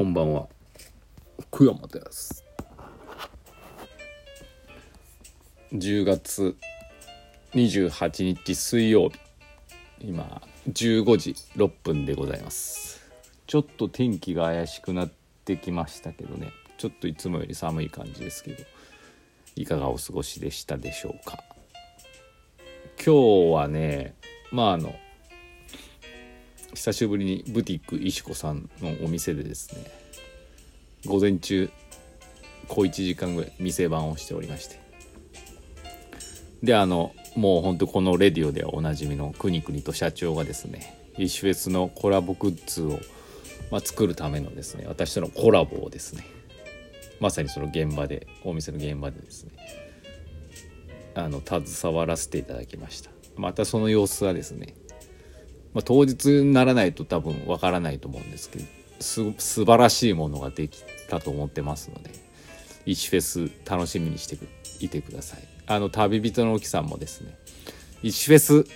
こんばんは。福山です。10月28日水曜日。今15時6分でございます。ちょっと天気が怪しくなってきましたけどね。ちょっといつもより寒い感じですけどいかがお過ごしでしたでしょうか。今日はねまああの久しぶりにブティック石子さんのお店でですね午前中小1時間ぐらい店番をしておりまして。であのもうほんとこのレディオではおなじみのくにくにと社長がですね石フェスのコラボグッズを、まあ、作るためのですね私とのコラボをですねまさにその現場でお店の現場でですねあの携わらせていただきました。またその様子はですねまあ、当日にならないと多分わからないと思うんですけどす素晴らしいものができたと思ってますので1フェス楽しみにしていてください。あの旅人の沖さんもですね1フェス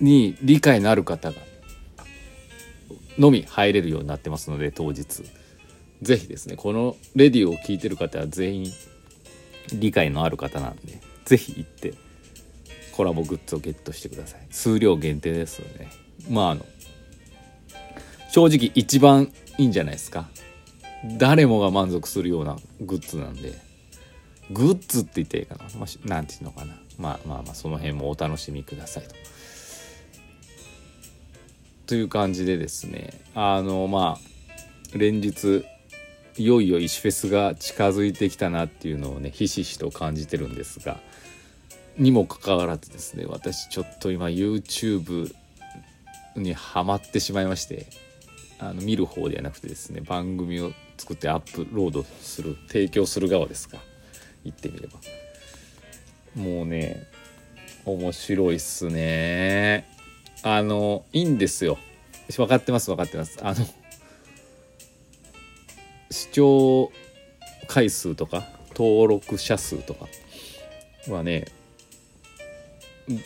に理解のある方がのみ入れるようになってますので当日。是非ですねこのレディオを聴いてる方は全員理解のある方なんで是非行ってコラボグッズをゲットしてください。数量限定ですので、ね、まああの正直一番いいんじゃないですか。誰もが満足するようなグッズなんで。グッズって言っていいかな、まあ、なんていうのかな。まあまあまあその辺もお楽しみくださいと。という感じでですね。あのまあ連日いよいよ石フェスが近づいてきたなっていうのをねひしひしと感じてるんですが。にもかかわらずですね私ちょっと今 YouTube にはまってしまいましてあの見る方ではなくてですね番組を作ってアップロードする提供する側ですか言ってみれば。もうね面白いっすね。あのいいんですよ。分かってます分かってます。あの視聴回数とか登録者数とかはね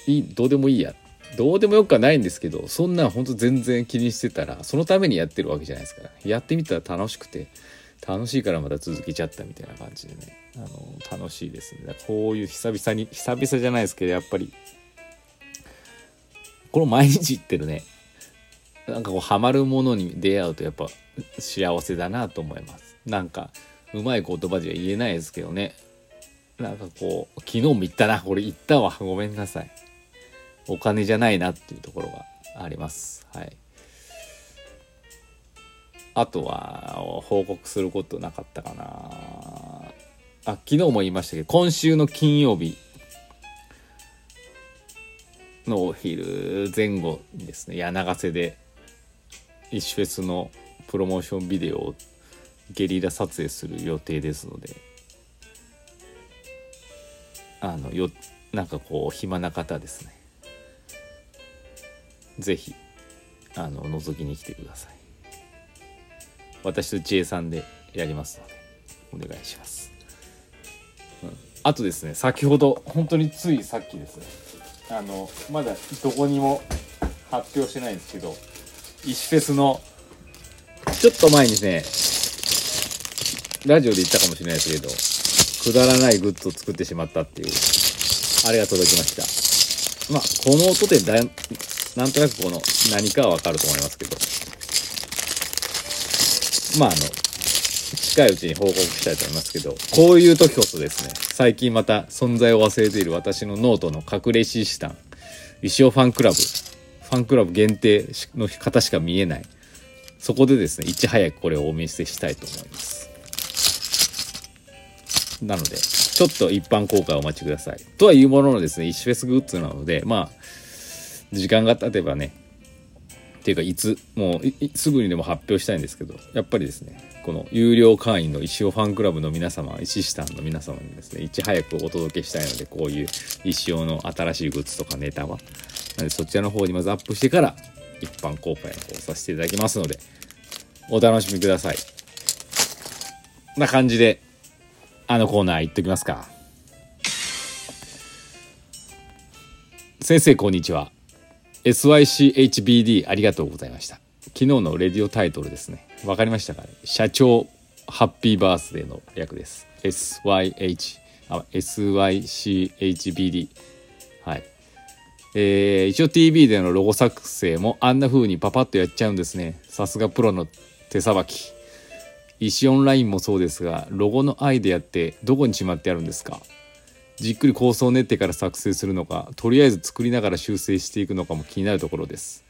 いどうでもいいや。どうでもよくはないんですけどそんなんほんと全然気にしてたらそのためにやってるわけじゃないですから。やってみたら楽しくて楽しいからまた続けちゃったみたいな感じでね。あの楽しいですね。こういう久々に久々じゃないですけどやっぱりこの毎日言ってるね。なんかこうハマるものに出会うとやっぱ幸せだなと思います。なんかうまい言葉じゃ言えないですけどね。なんかこう、昨日も言ったな、これ言ったわ、ごめんなさい。お金じゃないなっていうところがあります。はい。あとは、報告することなかったかな。あ、昨日も言いましたけど、今週の金曜日のお昼前後にですね、柳瀬で、石フェスのプロモーションビデオをゲリラ撮影する予定ですので、あのよなんかこう暇な方ですね。是非あの覗きに来てください。私と J さんでやりますのでお願いします、うん、あとですね先ほど本当についさっきですね。あのまだどこにも発表してないんですけど石フェスのちょっと前にねラジオで言ったかもしれないですけどくだらないグッズを作ってしまったっていう、あれが届きました。まあ、この音でだなんとなくこの何かはわかると思いますけど、まあ、あの、近いうちに報告したいと思いますけど、こういう時こそですね、最近また存在を忘れている私のノートの隠れシステム、石尾ファンクラブ、ファンクラブ限定の方しか見えない。そこでですね、いち早くこれをお見せしたいと思います。なので、ちょっと一般公開をお待ちください。とはいうもののですね、一フェスグッズなので、まあ、時間が経てばね、っていうか、いつ、もう、すぐにでも発表したいんですけど、やっぱりですね、この有料会員の石尾ファンクラブの皆様、石下の皆様にですね、いち早くお届けしたいので、こういう石尾の新しいグッズとかネタは。なので、そちらの方にまずアップしてから、一般公開の方させていただきますので、お楽しみください。な感じで、あのコーナー行っときますか。先生こんにちは。SYCHBD ありがとうございました。昨日のレディオタイトルですね。わかりましたかね？社長ハッピーバースデーの略です SYH あ SYCHBD はいえー、一応 TV でのロゴ作成もあんな風にパパッとやっちゃうんですねさすがプロの手さばき石オンラインもそうですがロゴのアイデアってどこにしまってあるんですか？じっくり構想を練ってから作成するのかとりあえず作りながら修正していくのかも気になるところです。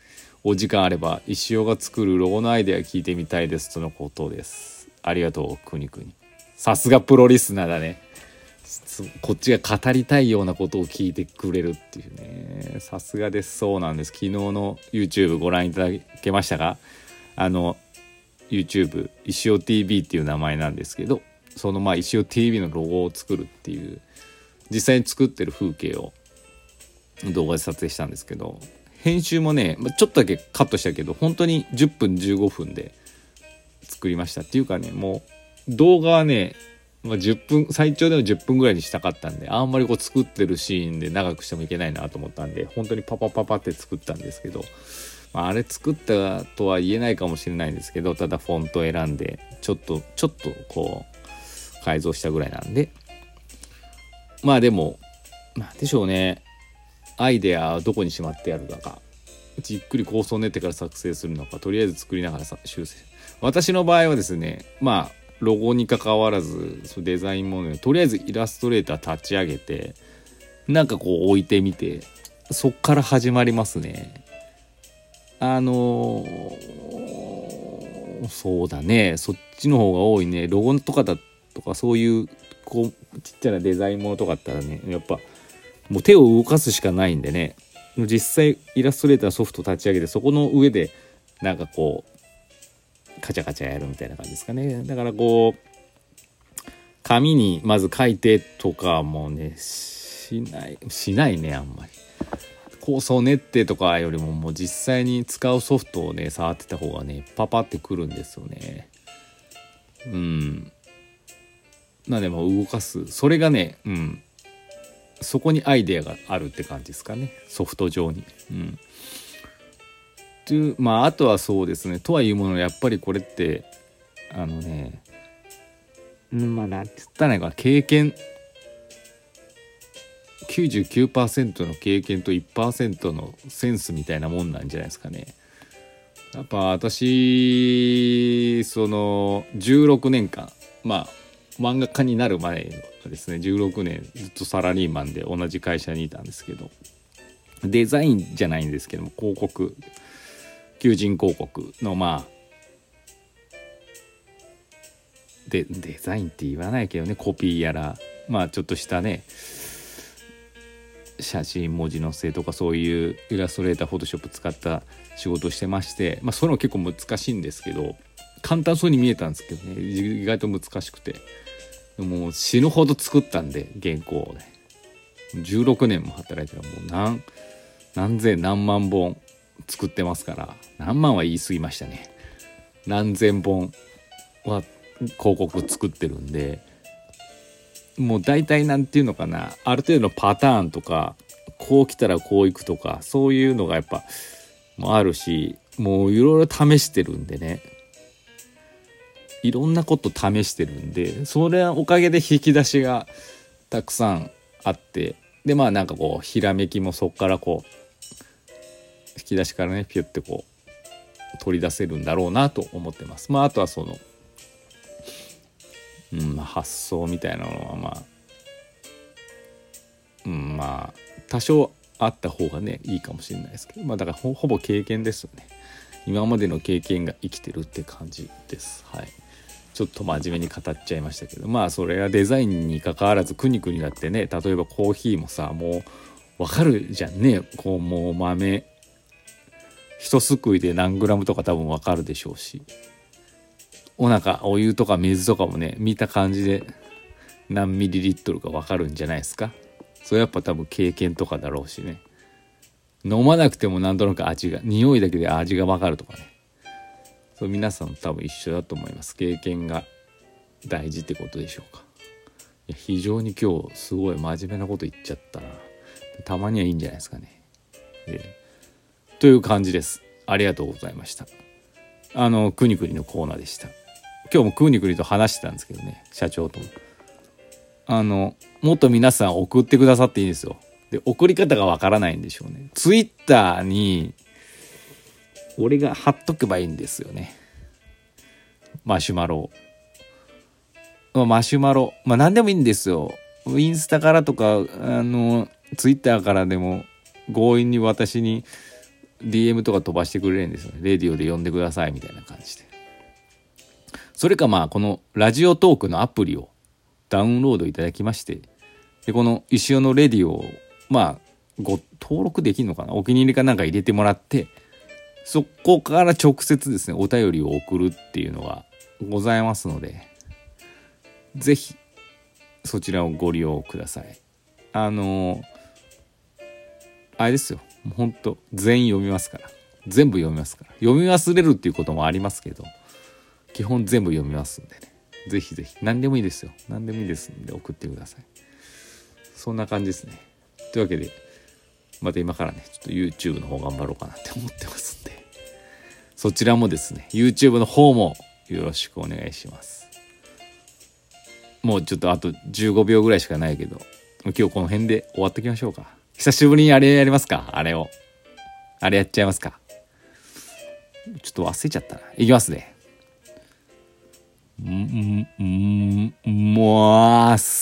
お時間あれば石尾が作るロゴのアイデア聞いてみたいですとのことです。ありがとうくにくに。さすがプロリスナーだね。こっちが語りたいようなことを聞いてくれるっていうね。さすがです。そうなんです。昨日の YouTube ご覧いただけましたかあの YouTube 石尾 TV っていう名前なんですけどそのまあ石尾 TV のロゴを作るっていう実際に作ってる風景を動画で撮影したんですけど編集もねちょっとだけカットしたけど本当に10分15分で作りましたっていうかねもう動画はね、まあ、10分最長でも10分ぐらいにしたかったんであんまりこう作ってるシーンで長くしてもいけないなと思ったんで本当にパパパパって作ったんですけど、まあ、あれ作ったとは言えないかもしれないんですけどただフォント選んでちょっとちょっとこう改造したぐらいなんで。まあでもなんでしょうね。アイデアどこにしまってあるのか。じっくり構想を練ってから作成するのか。とりあえず作りながら修正。私の場合はですねまあロゴに関わらずデザインもねとりあえずイラストレーター立ち上げてなんかこう置いてみてそっから始まりますね。あのー、そうだね。そっちの方が多いね。ロゴとかだとかそういうこうちっちゃなデザインものとかだったらねやっぱもう手を動かすしかないんでね。実際イラストレーターソフト立ち上げてそこの上でなんかこうカチャカチャやるみたいな感じですかね。だからこう紙にまず書いてとかもねしないしないねあんまり。構想練ってとかよりももう実際に使うソフトをね触ってた方がねパパってくるんですよね。うん。なでも動かす。それがねうん。そこにアイデアがあるって感じですかね。ソフト上に。うん、というまああとはそうですね。とはいうものやっぱりこれってあのねまあ何て言ったらいいか経験。99%の経験と1%のセンスみたいなもんなんじゃないですかね。やっぱ私その16年間まあ漫画家になる前ですね16年ずっとサラリーマンで同じ会社にいたんですけど。デザインじゃないんですけども広告。求人広告のまあでデザインって言わないけどねコピーやら。まあちょっとしたね写真文字のせとかそういうイラストレーターフォトショップ使った仕事をしてましてまあそれも結構難しいんですけど簡単そうに見えたんですけどね。意外と難しくて。もう死ぬほど作ったんで原稿をね。16年も働いてるもう何何千何万本作ってますから何万は言い過ぎましたね。何千本は広告作ってるんでもう大体何て言うのかなある程度のパターンとかこう来たらこういくとかそういうのがやっぱもあるしもういろいろ試してるんでねいろんなこと試してるんでそれはおかげで引き出しがたくさんあってでまあなんかこうひらめきもそっからこう引き出しからねピュッてこう取り出せるんだろうなと思ってます。まああとはその、うんまあ、発想みたいなのはまあ、うん、まあ多少あった方がねいいかもしれないですけどまあだからほぼ経験ですよね。今までの経験が生きてるって感じです。はい。ちょっと真面目に語っちゃいましたけどまあそれはデザインにかかわらずくにくになってね例えばコーヒーもさもうわかるじゃんねこうもう豆一すくいで何グラムとか多分わかるでしょうしお腹お湯とか水とかもね見た感じで何ミリリットルかわかるんじゃないですか？それやっぱ多分経験とかだろうしね。飲まなくてもなんとなく味が匂いだけで味がわかるとかね。そう皆さん多分一緒だと思います。経験が大事ってことでしょうか。非常に今日すごい真面目なこと言っちゃったな。たまにはいいんじゃないですかね、えー、という感じです。ありがとうございました。あのくにくにのコーナーでした。今日もくにくにと話してたんですけどね社長とも。あのもっと皆さん送ってくださっていいんですよ。で送り方がわからないんでしょうね。ツイッターに俺が貼っとけばいいんですよね。マシュマロマシュマロ。まあ何でもいいんですよ。インスタからとかあのツイッターからでも強引に私に DM とか飛ばしてくれるんですよね。レディオで呼んでくださいみたいな感じで。それかまあこのラジオトークのアプリをダウンロードいただきまして、で、この石尾のレディをまあご登録できるのかな？お気に入りかなんか入れてもらって、そこから直接ですね、お便りを送るっていうのがございますので、ぜひそちらをご利用ください。あのあれですよ。ほんと全員読みますから全部読みますから読み忘れるっていうこともありますけど基本全部読みますんでね。是非是非何でもいいですよ。何でもいいですんで送ってください。そんな感じですね。というわけでまた今からねちょっと YouTube の方頑張ろうかなって思ってますんで。そちらもですね YouTube の方もよろしくお願いします。もうちょっとあと15秒ぐらいしかないけど今日この辺で終わっときましょうか。久しぶりにあれやりますか？あれを。あれやっちゃいますか？ちょっと忘れちゃったな。いきますね。ん、ん、ん、もーす。